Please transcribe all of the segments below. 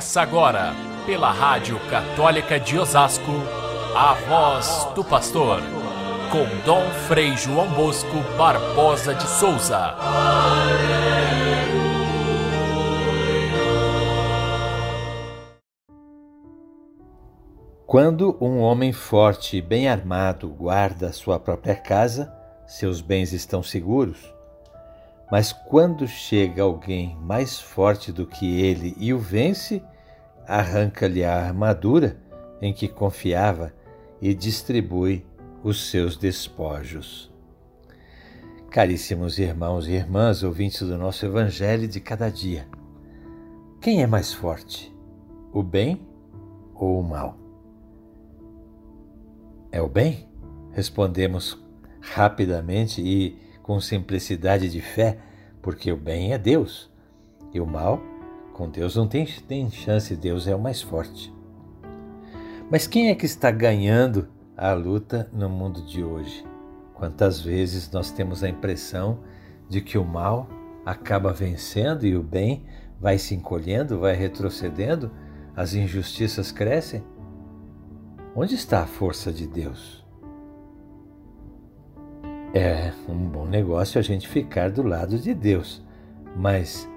Começa agora, pela Rádio Católica de Osasco, a voz do pastor, com Dom Frei João Bosco Barbosa de Souza. Quando um homem forte e bem armado guarda sua própria casa, seus bens estão seguros. Mas quando chega alguém mais forte do que ele e o vence, arranca-lhe a armadura em que confiava e distribui os seus despojos. Caríssimos irmãos e irmãs, ouvintes do nosso Evangelho de cada dia, quem é mais forte, o bem ou o mal? É o bem? Respondemos rapidamente e com simplicidade de fé, porque o bem é Deus e o mal, com Deus não tem, tem chance, Deus é o mais forte. Mas quem é que está ganhando a luta no mundo de hoje? Quantas vezes nós temos a impressão de que o mal acaba vencendo e o bem vai se encolhendo, vai retrocedendo, as injustiças crescem? Onde está a força de Deus? É um bom negócio a gente ficar do lado de Deus, mas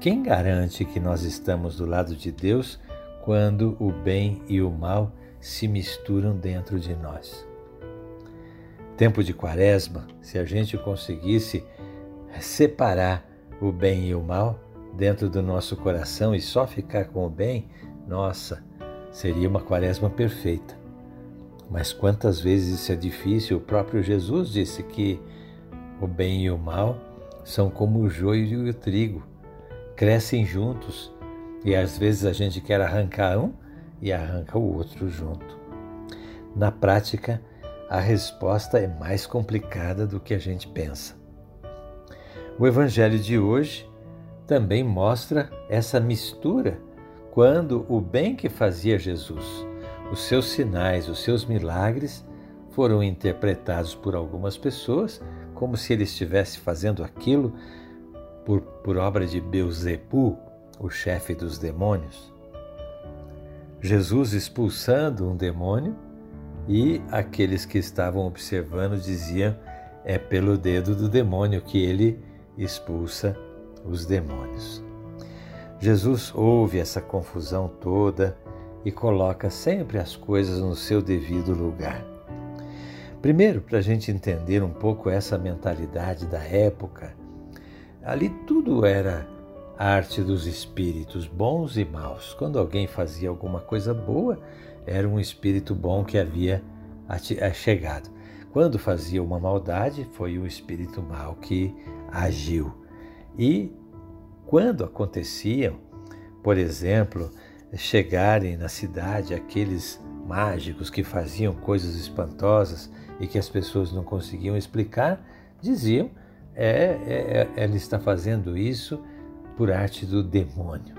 quem garante que nós estamos do lado de Deus quando o bem e o mal se misturam dentro de nós? Tempo de quaresma, se a gente conseguisse separar o bem e o mal dentro do nosso coração e só ficar com o bem, nossa, seria uma quaresma perfeita. Mas quantas vezes isso é difícil? O próprio Jesus disse que o bem e o mal são como o joio e o trigo, crescem juntos e às vezes a gente quer arrancar um e arranca o outro junto. Na prática, a resposta é mais complicada do que a gente pensa. O Evangelho de hoje também mostra essa mistura quando o bem que fazia Jesus os seus sinais, os seus milagres foram interpretados por algumas pessoas como se ele estivesse fazendo aquilo por, por obra de Beuzebu, o chefe dos demônios. Jesus expulsando um demônio e aqueles que estavam observando diziam: é pelo dedo do demônio que ele expulsa os demônios. Jesus ouve essa confusão toda e coloca sempre as coisas no seu devido lugar. Primeiro, para a gente entender um pouco essa mentalidade da época, ali tudo era arte dos espíritos, bons e maus. Quando alguém fazia alguma coisa boa, era um espírito bom que havia eh, chegado. Quando fazia uma maldade, foi o espírito mau que agiu. E quando aconteciam, por exemplo, chegarem na cidade aqueles mágicos que faziam coisas espantosas e que as pessoas não conseguiam explicar, diziam: é, é, é ele está fazendo isso por arte do demônio.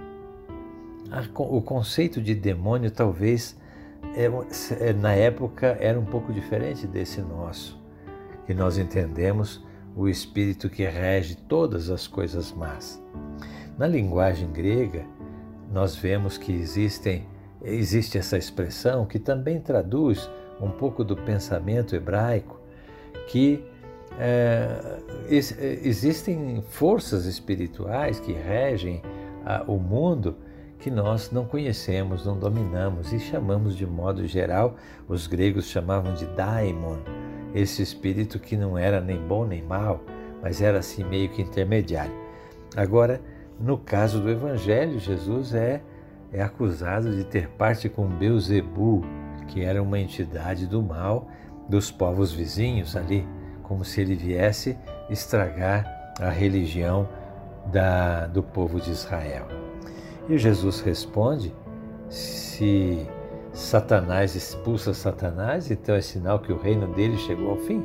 O conceito de demônio talvez é, é, na época era um pouco diferente desse nosso, que nós entendemos o espírito que rege todas as coisas más. Na linguagem grega, nós vemos que existem, existe essa expressão que também traduz um pouco do pensamento hebraico, que é, existem forças espirituais que regem a, o mundo que nós não conhecemos, não dominamos e chamamos de modo geral, os gregos chamavam de daimon, esse espírito que não era nem bom nem mal, mas era assim meio que intermediário. Agora, no caso do Evangelho, Jesus é, é acusado de ter parte com Beuzebu, que era uma entidade do mal dos povos vizinhos ali, como se ele viesse estragar a religião da, do povo de Israel. E Jesus responde: se Satanás expulsa Satanás, então é sinal que o reino dele chegou ao fim.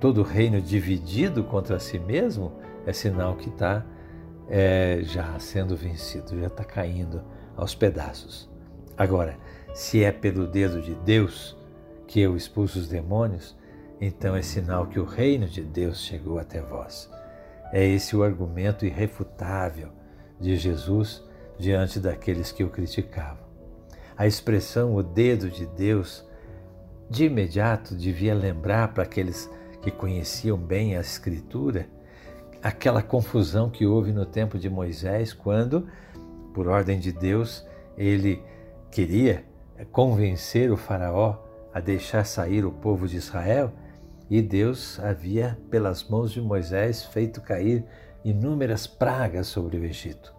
Todo reino dividido contra si mesmo é sinal que está é, já sendo vencido, já está caindo aos pedaços. Agora, se é pelo dedo de Deus que eu expulso os demônios, então é sinal que o reino de Deus chegou até vós. É esse o argumento irrefutável de Jesus diante daqueles que o criticavam. A expressão o dedo de Deus, de imediato devia lembrar para aqueles que conheciam bem a Escritura aquela confusão que houve no tempo de Moisés, quando, por ordem de Deus, ele queria convencer o Faraó a deixar sair o povo de Israel e Deus havia, pelas mãos de Moisés, feito cair inúmeras pragas sobre o Egito.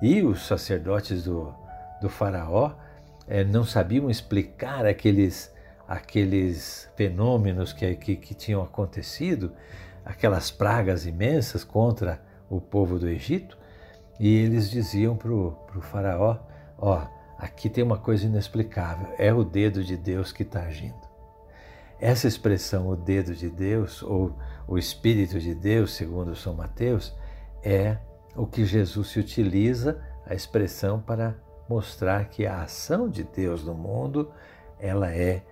E os sacerdotes do, do Faraó eh, não sabiam explicar aqueles, aqueles fenômenos que, que, que tinham acontecido, aquelas pragas imensas contra o povo do Egito, e eles diziam para o Faraó: Ó, aqui tem uma coisa inexplicável, é o dedo de Deus que está agindo. Essa expressão, o dedo de Deus, ou o Espírito de Deus, segundo São Mateus, é o que Jesus utiliza, a expressão para mostrar que a ação de Deus no mundo, ela é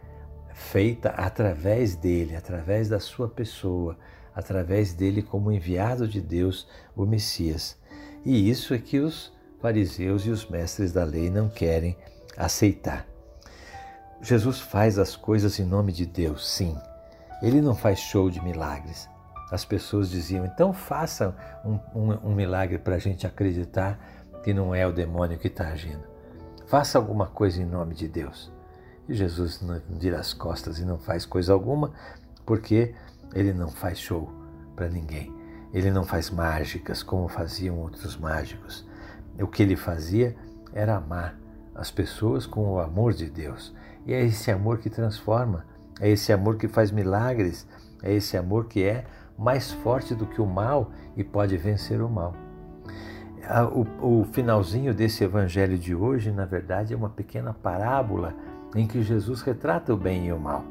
feita através dele, através da sua pessoa, através dele como enviado de Deus, o Messias. E isso é que os fariseus e os mestres da lei não querem aceitar. Jesus faz as coisas em nome de Deus, sim. Ele não faz show de milagres. As pessoas diziam, então faça um, um, um milagre para a gente acreditar que não é o demônio que está agindo. Faça alguma coisa em nome de Deus. E Jesus não vira as costas e não faz coisa alguma, porque ele não faz show para ninguém. Ele não faz mágicas como faziam outros mágicos. O que ele fazia era amar as pessoas com o amor de Deus. E é esse amor que transforma, é esse amor que faz milagres, é esse amor que é mais forte do que o mal e pode vencer o mal. O, o finalzinho desse evangelho de hoje, na verdade, é uma pequena parábola em que Jesus retrata o bem e o mal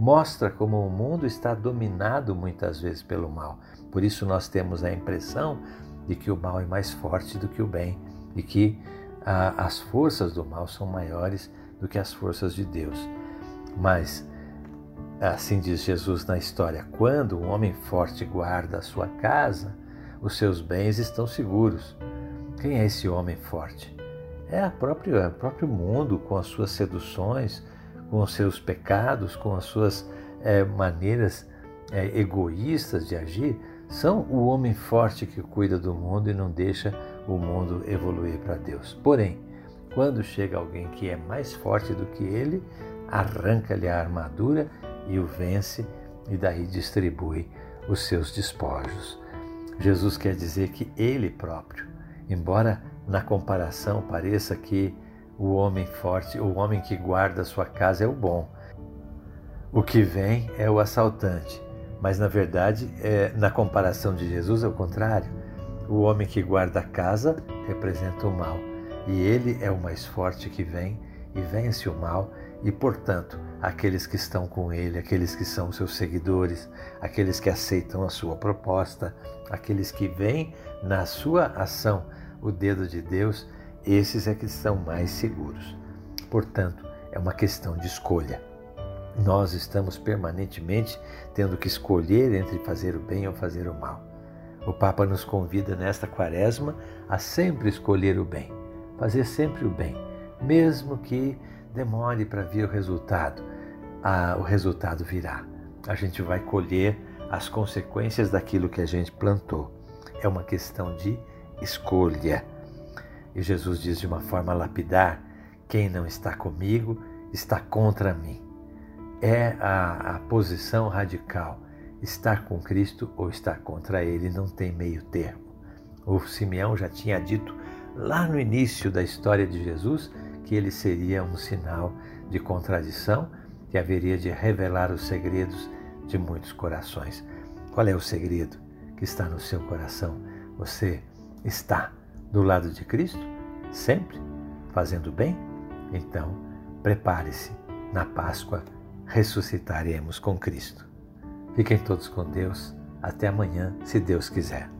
mostra como o mundo está dominado muitas vezes pelo mal. Por isso nós temos a impressão de que o mal é mais forte do que o bem e que ah, as forças do mal são maiores do que as forças de Deus. Mas, assim diz Jesus na história, quando um homem forte guarda a sua casa, os seus bens estão seguros. Quem é esse homem forte? É a própria, é o próprio mundo com as suas seduções, com os seus pecados, com as suas é, maneiras é, egoístas de agir, são o homem forte que cuida do mundo e não deixa o mundo evoluir para Deus. Porém, quando chega alguém que é mais forte do que ele, arranca-lhe a armadura e o vence e daí distribui os seus despojos. Jesus quer dizer que ele próprio, embora na comparação pareça que o homem forte, o homem que guarda a sua casa é o bom. O que vem é o assaltante. Mas na verdade, é, na comparação de Jesus, é o contrário. O homem que guarda a casa representa o mal. E ele é o mais forte que vem e vence o mal. E, portanto, aqueles que estão com ele, aqueles que são seus seguidores, aqueles que aceitam a sua proposta, aqueles que veem na sua ação o dedo de Deus, esses é que estão mais seguros. Portanto, é uma questão de escolha. Nós estamos permanentemente tendo que escolher entre fazer o bem ou fazer o mal. O Papa nos convida nesta quaresma a sempre escolher o bem, fazer sempre o bem, mesmo que demore para vir o resultado. Ah, o resultado virá. A gente vai colher as consequências daquilo que a gente plantou. É uma questão de escolha. E Jesus diz de uma forma lapidar: quem não está comigo está contra mim. É a, a posição radical. Estar com Cristo ou estar contra Ele não tem meio termo. O Simeão já tinha dito lá no início da história de Jesus que ele seria um sinal de contradição que haveria de revelar os segredos de muitos corações. Qual é o segredo que está no seu coração? Você está do lado de Cristo, sempre fazendo bem? Então, prepare-se, na Páscoa ressuscitaremos com Cristo. Fiquem todos com Deus. Até amanhã, se Deus quiser.